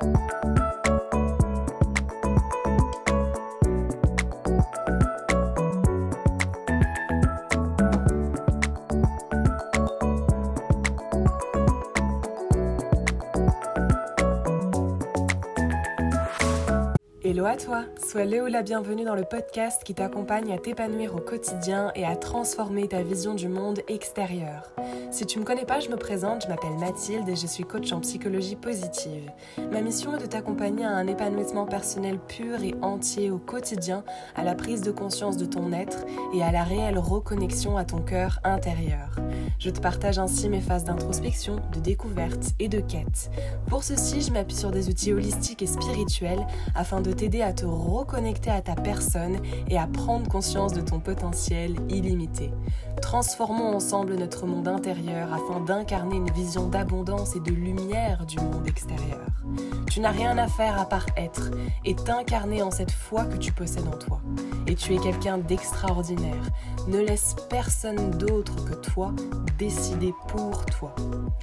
Hello à toi, sois Léo la bienvenue dans le podcast qui t'accompagne à t'épanouir au quotidien et à transformer ta vision du monde extérieur. Si tu me connais pas, je me présente, je m'appelle Mathilde et je suis coach en psychologie positive. Ma mission est de t'accompagner à un épanouissement personnel pur et entier au quotidien, à la prise de conscience de ton être et à la réelle reconnexion à ton cœur intérieur. Je te partage ainsi mes phases d'introspection, de découverte et de quête. Pour ceci, je m'appuie sur des outils holistiques et spirituels afin de t'aider à te reconnecter à ta personne et à prendre conscience de ton potentiel illimité. Transformons ensemble notre monde intérieur afin d'incarner une vision d'abondance et de lumière du monde extérieur. Tu n'as rien à faire à part être et t'incarner en cette foi que tu possèdes en toi. Et tu es quelqu'un d'extraordinaire. Ne laisse personne d'autre que toi décider pour toi.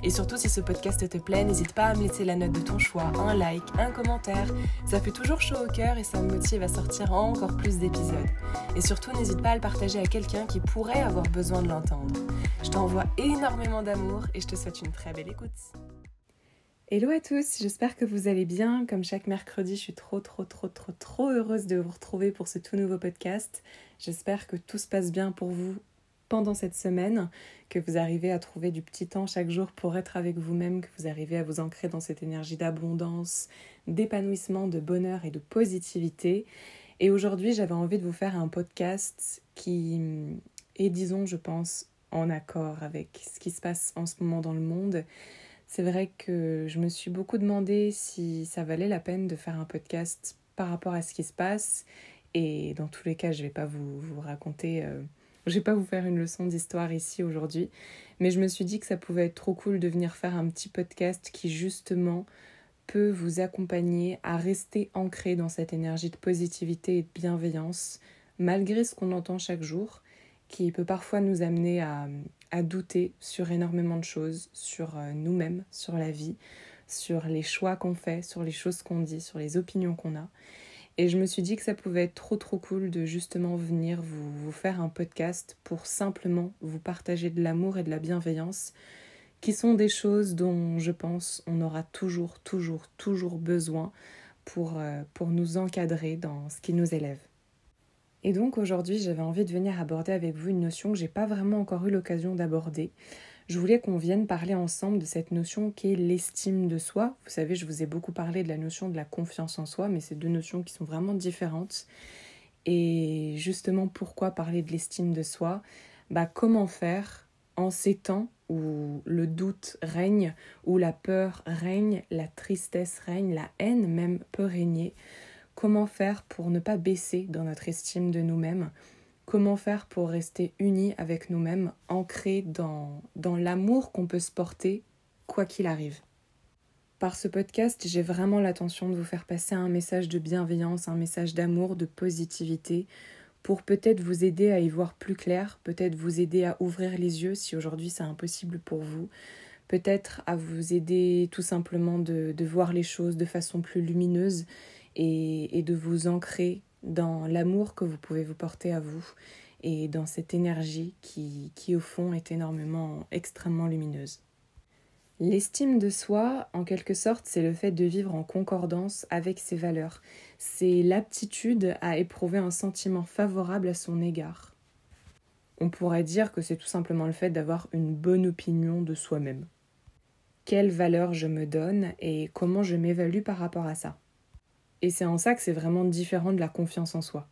Et surtout, si ce podcast te plaît, n'hésite pas à me laisser la note de ton choix, un like, un commentaire. Ça fait toujours chaud au cœur et ça me motive à sortir encore plus d'épisodes. Et surtout, n'hésite pas à le partager à quelqu'un qui pourrait avoir besoin de l'entendre. Je t'envoie énormément d'amour et je te souhaite une très belle écoute. Hello à tous, j'espère que vous allez bien. Comme chaque mercredi, je suis trop trop trop trop trop heureuse de vous retrouver pour ce tout nouveau podcast. J'espère que tout se passe bien pour vous pendant cette semaine, que vous arrivez à trouver du petit temps chaque jour pour être avec vous-même, que vous arrivez à vous ancrer dans cette énergie d'abondance, d'épanouissement, de bonheur et de positivité. Et aujourd'hui, j'avais envie de vous faire un podcast qui est, disons, je pense, en accord avec ce qui se passe en ce moment dans le monde c'est vrai que je me suis beaucoup demandé si ça valait la peine de faire un podcast par rapport à ce qui se passe. Et dans tous les cas, je ne vais pas vous, vous raconter, euh, je vais pas vous faire une leçon d'histoire ici aujourd'hui. Mais je me suis dit que ça pouvait être trop cool de venir faire un petit podcast qui justement peut vous accompagner à rester ancré dans cette énergie de positivité et de bienveillance, malgré ce qu'on entend chaque jour, qui peut parfois nous amener à, à douter sur énormément de choses, sur euh, nous-mêmes, sur la vie, sur les choix qu'on fait, sur les choses qu'on dit, sur les opinions qu'on a. Et je me suis dit que ça pouvait être trop trop cool de justement venir vous, vous faire un podcast pour simplement vous partager de l'amour et de la bienveillance, qui sont des choses dont je pense on aura toujours, toujours, toujours besoin pour, euh, pour nous encadrer dans ce qui nous élève. Et donc aujourd'hui, j'avais envie de venir aborder avec vous une notion que j'ai pas vraiment encore eu l'occasion d'aborder. Je voulais qu'on vienne parler ensemble de cette notion qui est l'estime de soi. Vous savez, je vous ai beaucoup parlé de la notion de la confiance en soi, mais c'est deux notions qui sont vraiment différentes. Et justement, pourquoi parler de l'estime de soi? Bah, comment faire en ces temps où le doute règne, où la peur règne, la tristesse règne, la haine même peut régner? Comment faire pour ne pas baisser dans notre estime de nous-mêmes? Comment faire pour rester unis avec nous-mêmes, ancrés dans, dans l'amour qu'on peut se porter quoi qu'il arrive? Par ce podcast, j'ai vraiment l'intention de vous faire passer un message de bienveillance, un message d'amour, de positivité, pour peut-être vous aider à y voir plus clair, peut-être vous aider à ouvrir les yeux si aujourd'hui c'est impossible pour vous, peut-être à vous aider tout simplement de, de voir les choses de façon plus lumineuse et, de vous ancrer dans l'amour que vous pouvez vous porter à vous et dans cette énergie qui, qui au fond est énormément, extrêmement lumineuse. L'estime de soi, en quelque sorte, c'est le fait de vivre en concordance avec ses valeurs. C'est l'aptitude à éprouver un sentiment favorable à son égard. On pourrait dire que c'est tout simplement le fait d'avoir une bonne opinion de soi-même. Quelle valeur je me donne et comment je m'évalue par rapport à ça? Et c'est en ça que c'est vraiment différent de la confiance en soi.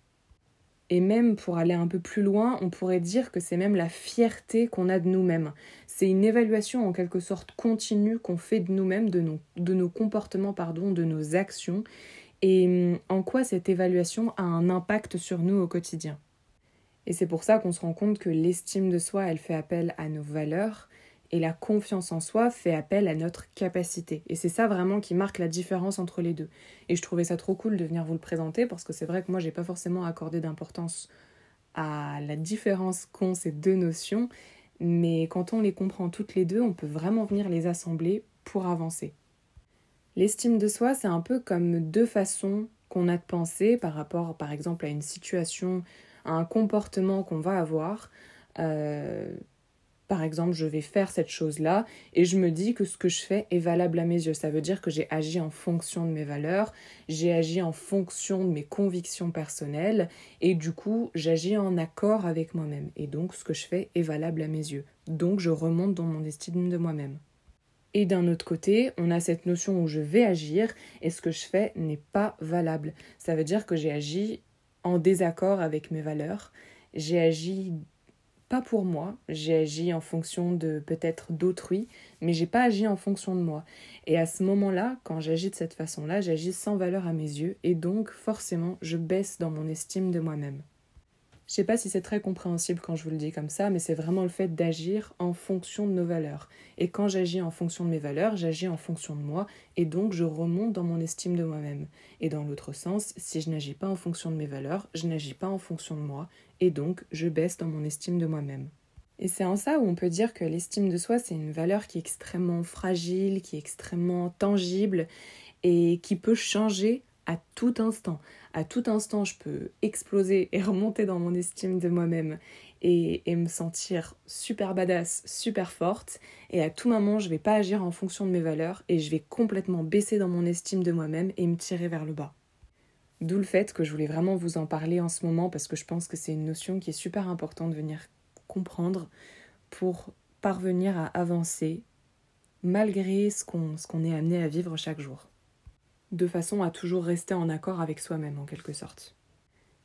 Et même pour aller un peu plus loin, on pourrait dire que c'est même la fierté qu'on a de nous-mêmes. C'est une évaluation en quelque sorte continue qu'on fait de nous-mêmes, de nos, de nos comportements, pardon, de nos actions, et hum, en quoi cette évaluation a un impact sur nous au quotidien? Et c'est pour ça qu'on se rend compte que l'estime de soi, elle fait appel à nos valeurs, et la confiance en soi fait appel à notre capacité. Et c'est ça vraiment qui marque la différence entre les deux. Et je trouvais ça trop cool de venir vous le présenter parce que c'est vrai que moi j'ai pas forcément accordé d'importance à la différence qu'ont ces deux notions, mais quand on les comprend toutes les deux, on peut vraiment venir les assembler pour avancer. L'estime de soi, c'est un peu comme deux façons qu'on a de penser par rapport, par exemple, à une situation, à un comportement qu'on va avoir. Euh, par exemple, je vais faire cette chose-là et je me dis que ce que je fais est valable à mes yeux. Ça veut dire que j'ai agi en fonction de mes valeurs, j'ai agi en fonction de mes convictions personnelles et du coup, j'agis en accord avec moi-même. Et donc, ce que je fais est valable à mes yeux. Donc, je remonte dans mon estime de moi-même. Et d'un autre côté, on a cette notion où je vais agir et ce que je fais n'est pas valable. Ça veut dire que j'ai agi en désaccord avec mes valeurs, j'ai agi pas pour moi, j'ai agi en fonction de peut-être d'autrui, mais j'ai pas agi en fonction de moi. Et à ce moment-là, quand j'agis de cette façon-là, j'agis sans valeur à mes yeux et donc forcément, je baisse dans mon estime de moi-même. Je sais pas si c'est très compréhensible quand je vous le dis comme ça, mais c'est vraiment le fait d'agir en fonction de nos valeurs. Et quand j'agis en fonction de mes valeurs, j'agis en fonction de moi, et donc je remonte dans mon estime de moi-même. Et dans l'autre sens, si je n'agis pas en fonction de mes valeurs, je n'agis pas en fonction de moi, et donc je baisse dans mon estime de moi-même. Et c'est en ça où on peut dire que l'estime de soi, c'est une valeur qui est extrêmement fragile, qui est extrêmement tangible, et qui peut changer à tout instant. À tout instant, je peux exploser et remonter dans mon estime de moi-même et, me sentir super badass, super forte. Et à tout moment, je vais pas agir en fonction de mes valeurs et je vais complètement baisser dans mon estime de moi-même et me tirer vers le bas. D'où le fait que je voulais vraiment vous en parler en ce moment parce que je pense que c'est une notion qui est super importante de venir comprendre pour parvenir à avancer malgré ce qu'on est amené à vivre chaque jour de façon à toujours rester en accord avec soi-même en quelque sorte.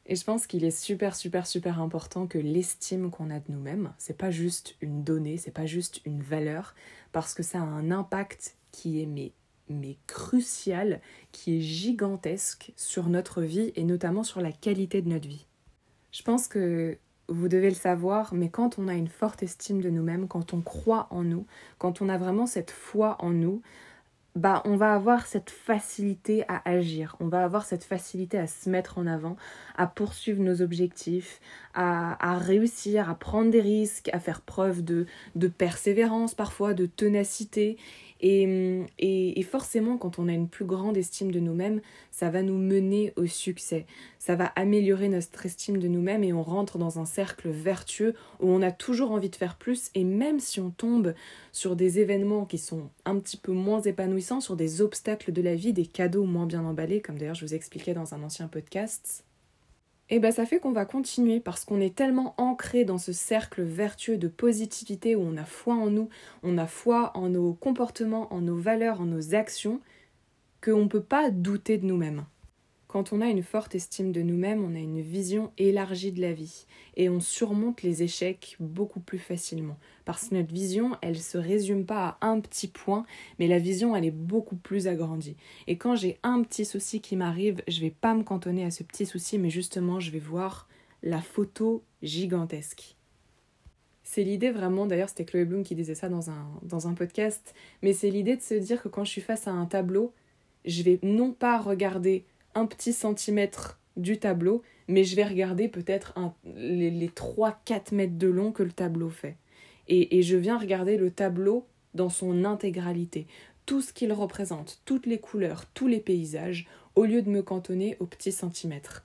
Et je pense qu'il est super super super important que l'estime qu'on a de nous-mêmes, c'est pas juste une donnée, c'est pas juste une valeur, parce que ça a un impact qui est mais, mais crucial, qui est gigantesque sur notre vie et notamment sur la qualité de notre vie. Je pense que vous devez le savoir, mais quand on a une forte estime de nous-mêmes, quand on croit en nous, quand on a vraiment cette foi en nous, bah, on va avoir cette facilité à agir, on va avoir cette facilité à se mettre en avant, à poursuivre nos objectifs, à, réussir, à prendre des risques, à faire preuve de, de persévérance parfois, de ténacité. Et, et, forcément, quand on a une plus grande estime de nous-mêmes, ça va nous mener au succès. Ça va améliorer notre estime de nous-mêmes et on rentre dans un cercle vertueux où on a toujours envie de faire plus. Et même si on tombe sur des événements qui sont un petit peu moins épanouissants, sur des obstacles de la vie, des cadeaux moins bien emballés, comme d'ailleurs je vous expliquais dans un ancien podcast, et eh ben ça fait qu'on va continuer parce qu'on est tellement ancré dans ce cercle vertueux de positivité où on a foi en nous, on a foi en nos comportements, en nos valeurs, en nos actions, qu'on ne peut pas douter de nous-mêmes. Quand on a une forte estime de nous-mêmes, on a une vision élargie de la vie et on surmonte les échecs beaucoup plus facilement. Parce que notre vision, elle ne se résume pas à un petit point, mais la vision, elle est beaucoup plus agrandie. Et quand j'ai un petit souci qui m'arrive, je vais pas me cantonner à ce petit souci, mais justement, je vais voir la photo gigantesque. C'est l'idée vraiment, d'ailleurs c'était Chloé Bloom qui disait ça dans un, dans un podcast, mais c'est l'idée de se dire que quand je suis face à un tableau, je vais non pas regarder un petit centimètre du tableau, mais je vais regarder peut-être les, les 3-4 mètres de long que le tableau fait. Et, et je viens regarder le tableau dans son intégralité, tout ce qu'il représente, toutes les couleurs, tous les paysages, au lieu de me cantonner aux petits centimètres.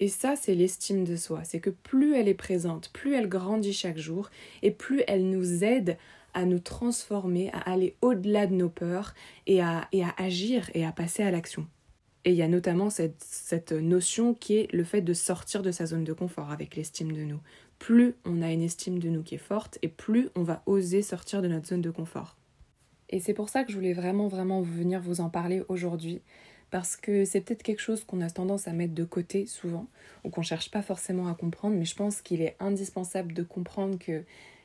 Et ça, c'est l'estime de soi. C'est que plus elle est présente, plus elle grandit chaque jour, et plus elle nous aide à nous transformer, à aller au-delà de nos peurs, et à, et à agir et à passer à l'action. Et il y a notamment cette, cette notion qui est le fait de sortir de sa zone de confort avec l'estime de nous. Plus on a une estime de nous qui est forte et plus on va oser sortir de notre zone de confort. Et c'est pour ça que je voulais vraiment vraiment venir vous en parler aujourd'hui parce que c'est peut-être quelque chose qu'on a tendance à mettre de côté souvent ou qu'on cherche pas forcément à comprendre mais je pense qu'il est indispensable de comprendre que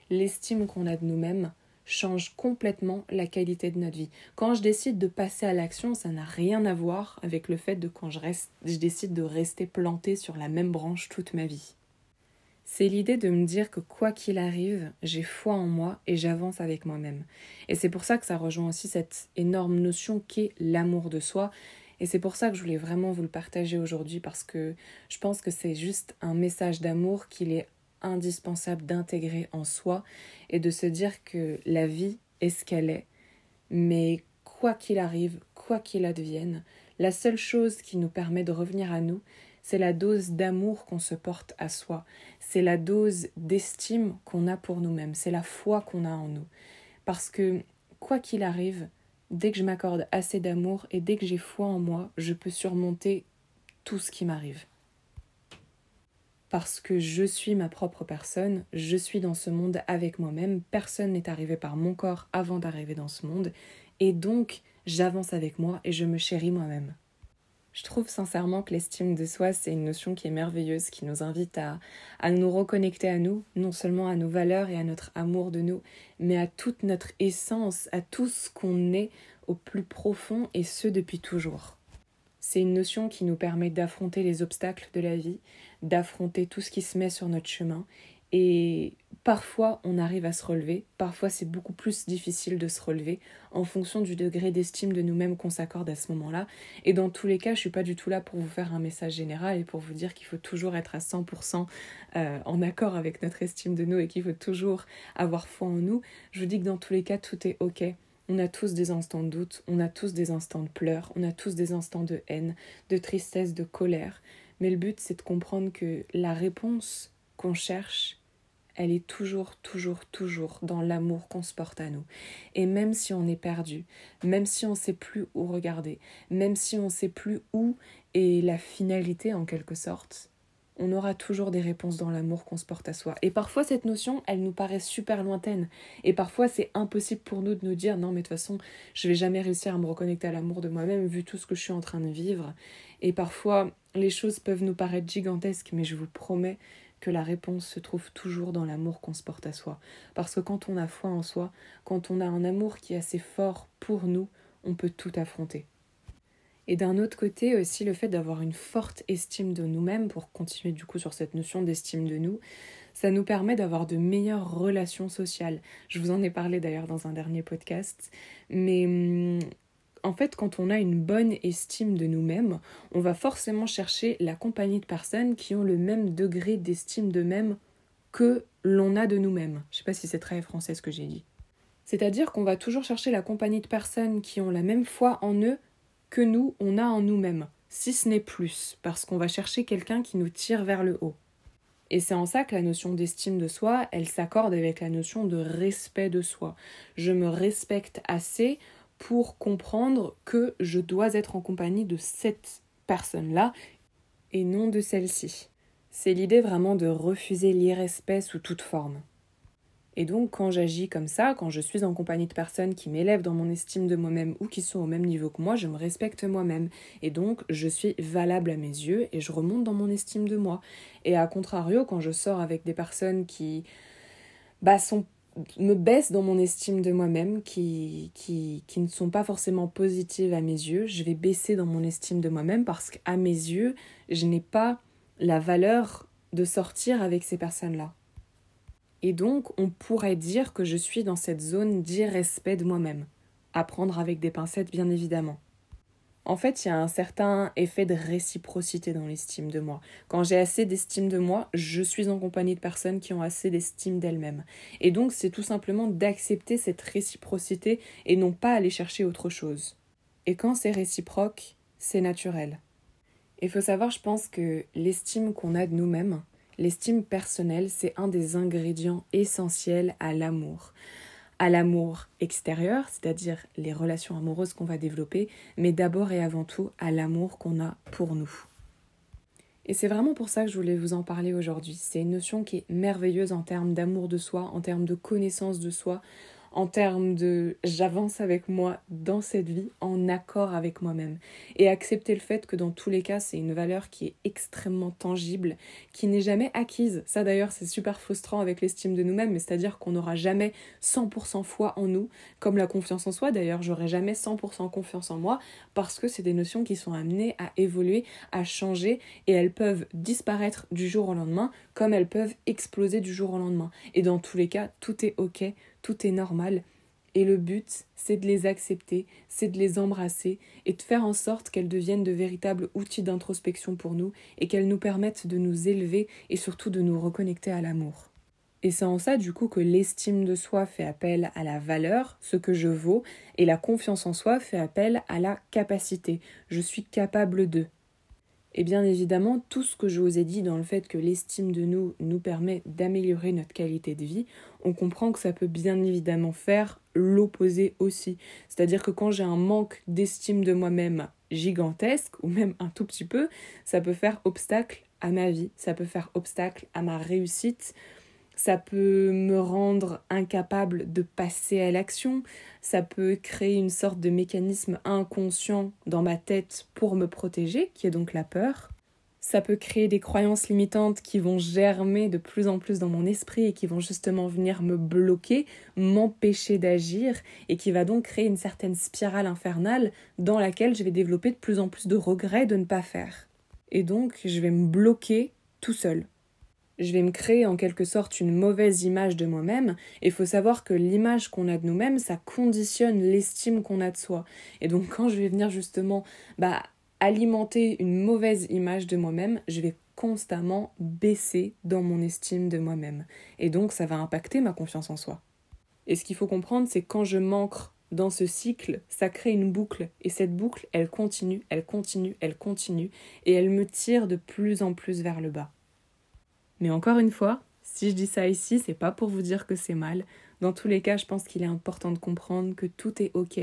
l'estime qu'on a de nous-mêmes change complètement la qualité de notre vie. Quand je décide de passer à l'action, ça n'a rien à voir avec le fait de quand je, reste, je décide de rester planté sur la même branche toute ma vie. C'est l'idée de me dire que quoi qu'il arrive, j'ai foi en moi et j'avance avec moi-même. Et c'est pour ça que ça rejoint aussi cette énorme notion qu'est l'amour de soi. Et c'est pour ça que je voulais vraiment vous le partager aujourd'hui parce que je pense que c'est juste un message d'amour qu'il est indispensable d'intégrer en soi et de se dire que la vie est ce qu'elle est, mais quoi qu'il arrive, quoi qu'il advienne, la seule chose qui nous permet de revenir à nous, c'est la dose d'amour qu'on se porte à soi, c'est la dose d'estime qu'on a pour nous-mêmes, c'est la foi qu'on a en nous. Parce que, quoi qu'il arrive, dès que je m'accorde assez d'amour et dès que j'ai foi en moi, je peux surmonter tout ce qui m'arrive. Parce que je suis ma propre personne, je suis dans ce monde avec moi-même, personne n'est arrivé par mon corps avant d'arriver dans ce monde, et donc j'avance avec moi et je me chéris moi-même. Je trouve sincèrement que l'estime de soi, c'est une notion qui est merveilleuse, qui nous invite à, à nous reconnecter à nous, non seulement à nos valeurs et à notre amour de nous, mais à toute notre essence, à tout ce qu'on est au plus profond et ce depuis toujours. C'est une notion qui nous permet d'affronter les obstacles de la vie, d'affronter tout ce qui se met sur notre chemin et parfois on arrive à se relever, parfois c'est beaucoup plus difficile de se relever en fonction du degré d'estime de nous-mêmes qu'on s'accorde à ce moment-là. Et dans tous les cas, je suis pas du tout là pour vous faire un message général et pour vous dire qu'il faut toujours être à 100% euh, en accord avec notre estime de nous et qu'il faut toujours avoir foi en nous. Je vous dis que dans tous les cas, tout est ok. On a tous des instants de doute, on a tous des instants de pleurs, on a tous des instants de haine, de tristesse, de colère. Mais le but, c'est de comprendre que la réponse qu'on cherche, elle est toujours, toujours, toujours dans l'amour qu'on se porte à nous. Et même si on est perdu, même si on ne sait plus où regarder, même si on ne sait plus où est la finalité en quelque sorte, on aura toujours des réponses dans l'amour qu'on se porte à soi. Et parfois, cette notion, elle nous paraît super lointaine. Et parfois, c'est impossible pour nous de nous dire non, mais de toute façon, je vais jamais réussir à me reconnecter à l'amour de moi-même vu tout ce que je suis en train de vivre. Et parfois, les choses peuvent nous paraître gigantesques, mais je vous promets que la réponse se trouve toujours dans l'amour qu'on se porte à soi. Parce que quand on a foi en soi, quand on a un amour qui est assez fort pour nous, on peut tout affronter. Et d'un autre côté aussi le fait d'avoir une forte estime de nous-mêmes, pour continuer du coup sur cette notion d'estime de nous, ça nous permet d'avoir de meilleures relations sociales. Je vous en ai parlé d'ailleurs dans un dernier podcast, mais hum, en fait, quand on a une bonne estime de nous-mêmes, on va forcément chercher la compagnie de personnes qui ont le même degré d'estime d'eux-mêmes que l'on a de nous-mêmes. Je sais pas si c'est très français ce que j'ai dit. C'est-à-dire qu'on va toujours chercher la compagnie de personnes qui ont la même foi en eux que nous, on a en nous-mêmes, si ce n'est plus, parce qu'on va chercher quelqu'un qui nous tire vers le haut. Et c'est en ça que la notion d'estime de soi, elle s'accorde avec la notion de respect de soi. Je me respecte assez pour comprendre que je dois être en compagnie de cette personne-là et non de celle-ci. C'est l'idée vraiment de refuser l'irrespect sous toute forme. Et donc quand j'agis comme ça, quand je suis en compagnie de personnes qui m'élèvent dans mon estime de moi-même ou qui sont au même niveau que moi, je me respecte moi-même. Et donc je suis valable à mes yeux et je remonte dans mon estime de moi. Et à contrario, quand je sors avec des personnes qui bah, me baisse dans mon estime de moi-même, qui, qui, qui ne sont pas forcément positives à mes yeux. Je vais baisser dans mon estime de moi-même parce qu'à mes yeux, je n'ai pas la valeur de sortir avec ces personnes-là. Et donc, on pourrait dire que je suis dans cette zone d'irrespect de moi-même. À prendre avec des pincettes, bien évidemment. En fait, il y a un certain effet de réciprocité dans l'estime de moi. Quand j'ai assez d'estime de moi, je suis en compagnie de personnes qui ont assez d'estime d'elles-mêmes. Et donc, c'est tout simplement d'accepter cette réciprocité et non pas aller chercher autre chose. Et quand c'est réciproque, c'est naturel. Il faut savoir, je pense que l'estime qu'on a de nous-mêmes, l'estime personnelle, c'est un des ingrédients essentiels à l'amour à l'amour extérieur, c'est-à-dire les relations amoureuses qu'on va développer, mais d'abord et avant tout à l'amour qu'on a pour nous. Et c'est vraiment pour ça que je voulais vous en parler aujourd'hui. C'est une notion qui est merveilleuse en termes d'amour de soi, en termes de connaissance de soi, en termes de j'avance avec moi dans cette vie en accord avec moi-même. Et accepter le fait que dans tous les cas c'est une valeur qui est extrêmement tangible qui n'est jamais acquise. Ça d'ailleurs c'est super frustrant avec l'estime de nous-mêmes mais c'est-à-dire qu'on n'aura jamais 100% foi en nous comme la confiance en soi. D'ailleurs j'aurai jamais 100% confiance en moi parce que c'est des notions qui sont amenées à évoluer à changer et elles peuvent disparaître du jour au lendemain comme elles peuvent exploser du jour au lendemain. Et dans tous les cas tout est ok tout est normal. Et le but, c'est de les accepter, c'est de les embrasser et de faire en sorte qu'elles deviennent de véritables outils d'introspection pour nous et qu'elles nous permettent de nous élever et surtout de nous reconnecter à l'amour. Et c'est en ça du coup que l'estime de soi fait appel à la valeur, ce que je vaux, et la confiance en soi fait appel à la capacité. Je suis capable de. Et bien évidemment, tout ce que je vous ai dit dans le fait que l'estime de nous nous permet d'améliorer notre qualité de vie, on comprend que ça peut bien évidemment faire l'opposé aussi. C'est-à-dire que quand j'ai un manque d'estime de moi-même gigantesque, ou même un tout petit peu, ça peut faire obstacle à ma vie, ça peut faire obstacle à ma réussite, ça peut me rendre incapable de passer à l'action, ça peut créer une sorte de mécanisme inconscient dans ma tête pour me protéger, qui est donc la peur. Ça peut créer des croyances limitantes qui vont germer de plus en plus dans mon esprit et qui vont justement venir me bloquer, m'empêcher d'agir et qui va donc créer une certaine spirale infernale dans laquelle je vais développer de plus en plus de regrets de ne pas faire. Et donc je vais me bloquer tout seul je vais me créer en quelque sorte une mauvaise image de moi-même. Et il faut savoir que l'image qu'on a de nous-mêmes, ça conditionne l'estime qu'on a de soi. Et donc quand je vais venir justement bah, alimenter une mauvaise image de moi-même, je vais constamment baisser dans mon estime de moi-même. Et donc ça va impacter ma confiance en soi. Et ce qu'il faut comprendre, c'est quand je manque dans ce cycle, ça crée une boucle. Et cette boucle, elle continue, elle continue, elle continue. Et elle me tire de plus en plus vers le bas. Mais encore une fois, si je dis ça ici, c'est pas pour vous dire que c'est mal. Dans tous les cas, je pense qu'il est important de comprendre que tout est ok,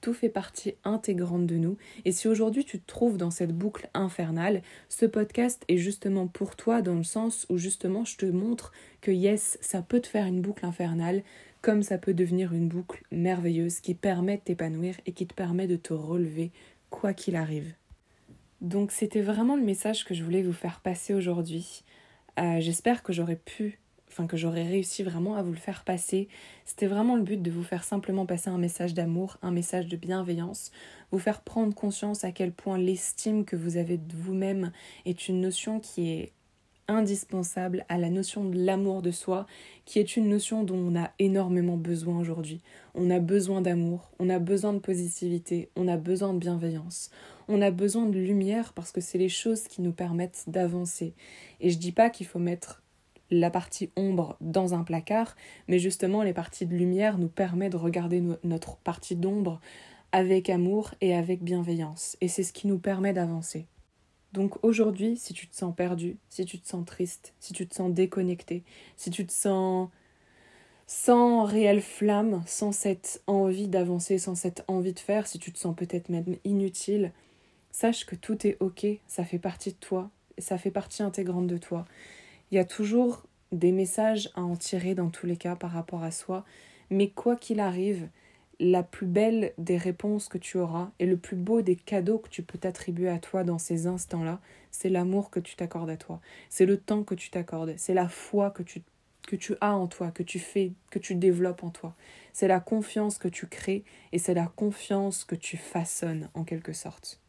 tout fait partie intégrante de nous. Et si aujourd'hui tu te trouves dans cette boucle infernale, ce podcast est justement pour toi dans le sens où justement je te montre que yes, ça peut te faire une boucle infernale, comme ça peut devenir une boucle merveilleuse qui permet de t'épanouir et qui te permet de te relever quoi qu'il arrive. Donc c'était vraiment le message que je voulais vous faire passer aujourd'hui. Euh, j'espère que j'aurais pu, enfin que j'aurais réussi vraiment à vous le faire passer. C'était vraiment le but de vous faire simplement passer un message d'amour, un message de bienveillance, vous faire prendre conscience à quel point l'estime que vous avez de vous-même est une notion qui est indispensable à la notion de l'amour de soi, qui est une notion dont on a énormément besoin aujourd'hui. On a besoin d'amour, on a besoin de positivité, on a besoin de bienveillance, on a besoin de lumière parce que c'est les choses qui nous permettent d'avancer. Et je dis pas qu'il faut mettre la partie ombre dans un placard, mais justement les parties de lumière nous permettent de regarder notre partie d'ombre avec amour et avec bienveillance. Et c'est ce qui nous permet d'avancer. Donc aujourd'hui, si tu te sens perdu, si tu te sens triste, si tu te sens déconnecté, si tu te sens sans réelle flamme, sans cette envie d'avancer, sans cette envie de faire, si tu te sens peut-être même inutile, Sache que tout est ok, ça fait partie de toi, ça fait partie intégrante de toi. Il y a toujours des messages à en tirer dans tous les cas par rapport à soi, mais quoi qu'il arrive, la plus belle des réponses que tu auras et le plus beau des cadeaux que tu peux t'attribuer à toi dans ces instants-là, c'est l'amour que tu t'accordes à toi, c'est le temps que tu t'accordes, c'est la foi que tu, que tu as en toi, que tu fais, que tu développes en toi. C'est la confiance que tu crées et c'est la confiance que tu façonnes en quelque sorte.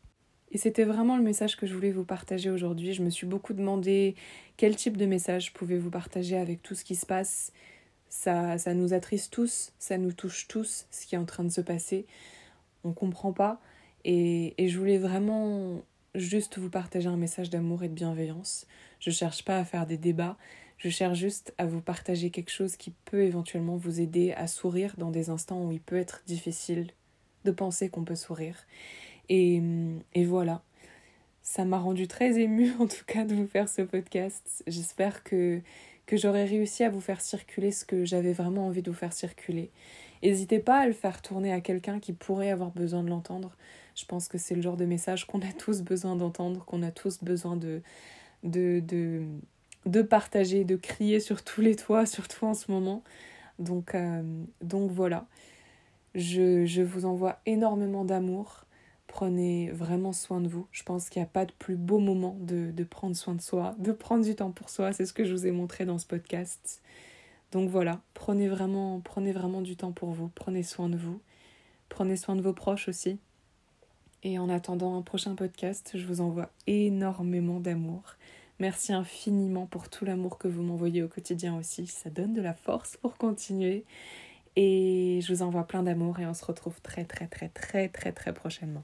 Et c'était vraiment le message que je voulais vous partager aujourd'hui. Je me suis beaucoup demandé quel type de message pouvez-vous partager avec tout ce qui se passe. Ça, ça nous attriste tous, ça nous touche tous, ce qui est en train de se passer. On comprend pas. Et, et je voulais vraiment juste vous partager un message d'amour et de bienveillance. Je cherche pas à faire des débats. Je cherche juste à vous partager quelque chose qui peut éventuellement vous aider à sourire dans des instants où il peut être difficile de penser qu'on peut sourire. Et, et voilà, ça m'a rendu très émue en tout cas de vous faire ce podcast. J'espère que, que j'aurai réussi à vous faire circuler ce que j'avais vraiment envie de vous faire circuler. N'hésitez pas à le faire tourner à quelqu'un qui pourrait avoir besoin de l'entendre. Je pense que c'est le genre de message qu'on a tous besoin d'entendre, qu'on a tous besoin de, de, de, de, partager, de crier sur tous les toits, surtout en ce moment. Donc, euh, donc voilà, je, je vous envoie énormément d'amour prenez vraiment soin de vous. Je pense qu'il n'y a pas de plus beau moment de, prendre soin de soi, de prendre du temps pour soi. C'est ce que je vous ai montré dans ce podcast. Donc voilà, prenez vraiment, prenez vraiment du temps pour vous, prenez soin de vous, prenez soin de vos proches aussi. Et en attendant un prochain podcast, je vous envoie énormément d'amour. Merci infiniment pour tout l'amour que vous m'envoyez au quotidien aussi. Ça donne de la force pour continuer. Et je vous envoie plein d'amour et on se retrouve très très très très très très prochainement.